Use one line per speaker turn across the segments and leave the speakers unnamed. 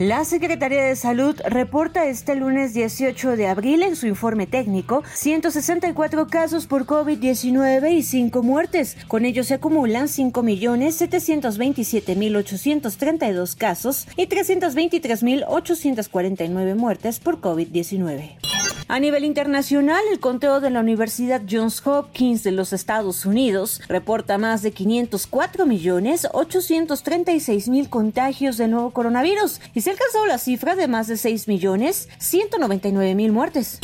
La Secretaría de Salud reporta este lunes 18 de abril en su informe técnico 164 casos por COVID-19 y 5 muertes. Con ello se acumulan 5.727.832 casos y 323.849 muertes por COVID-19. A nivel internacional, el conteo de la Universidad Johns Hopkins de los Estados Unidos reporta más de 504 millones 836 mil contagios de nuevo coronavirus y se ha alcanzado la cifra de más de 6 millones 199 mil muertes.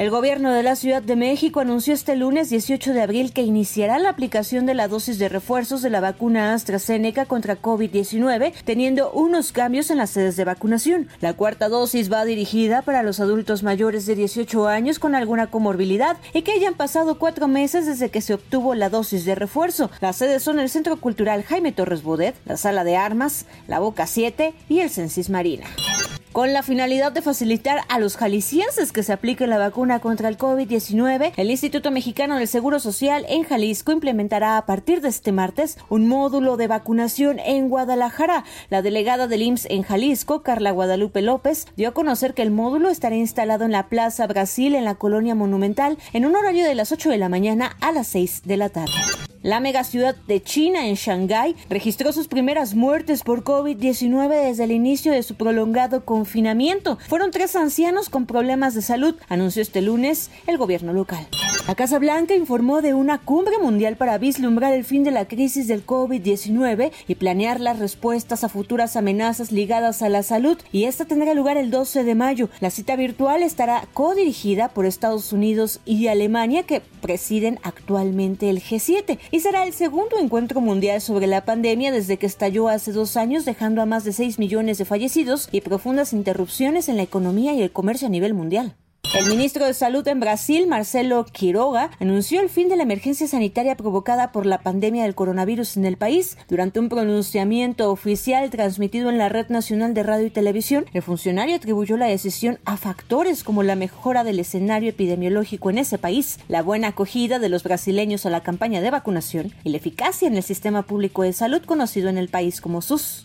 El gobierno de la Ciudad de México anunció este lunes 18 de abril que iniciará la aplicación de la dosis de refuerzos de la vacuna AstraZeneca contra COVID-19, teniendo unos cambios en las sedes de vacunación. La cuarta dosis va dirigida para los adultos mayores de 18 años con alguna comorbilidad y que hayan pasado cuatro meses desde que se obtuvo la dosis de refuerzo. Las sedes son el Centro Cultural Jaime Torres Bodet, la Sala de Armas, la Boca 7 y el Censis Marina. Con la finalidad de facilitar a los jaliscienses que se aplique la vacuna contra el COVID-19, el Instituto Mexicano del Seguro Social en Jalisco implementará a partir de este martes un módulo de vacunación en Guadalajara. La delegada del IMSS en Jalisco, Carla Guadalupe López, dio a conocer que el módulo estará instalado en la Plaza Brasil en la Colonia Monumental en un horario de las 8 de la mañana a las 6 de la tarde. La megaciudad de China, en Shanghái, registró sus primeras muertes por COVID-19 desde el inicio de su prolongado confinamiento. Fueron tres ancianos con problemas de salud, anunció este lunes el gobierno local. La Casa Blanca informó de una cumbre mundial para vislumbrar el fin de la crisis del COVID-19 y planear las respuestas a futuras amenazas ligadas a la salud, y esta tendrá lugar el 12 de mayo. La cita virtual estará codirigida por Estados Unidos y Alemania, que presiden actualmente el G7 y será el segundo encuentro mundial sobre la pandemia desde que estalló hace dos años, dejando a más de 6 millones de fallecidos y profundas interrupciones en la economía y el comercio a nivel mundial. El ministro de Salud en Brasil, Marcelo Quiroga, anunció el fin de la emergencia sanitaria provocada por la pandemia del coronavirus en el país. Durante un pronunciamiento oficial transmitido en la Red Nacional de Radio y Televisión, el funcionario atribuyó la decisión a factores como la mejora del escenario epidemiológico en ese país, la buena acogida de los brasileños a la campaña de vacunación y la eficacia en el sistema público de salud conocido en el país como SUS.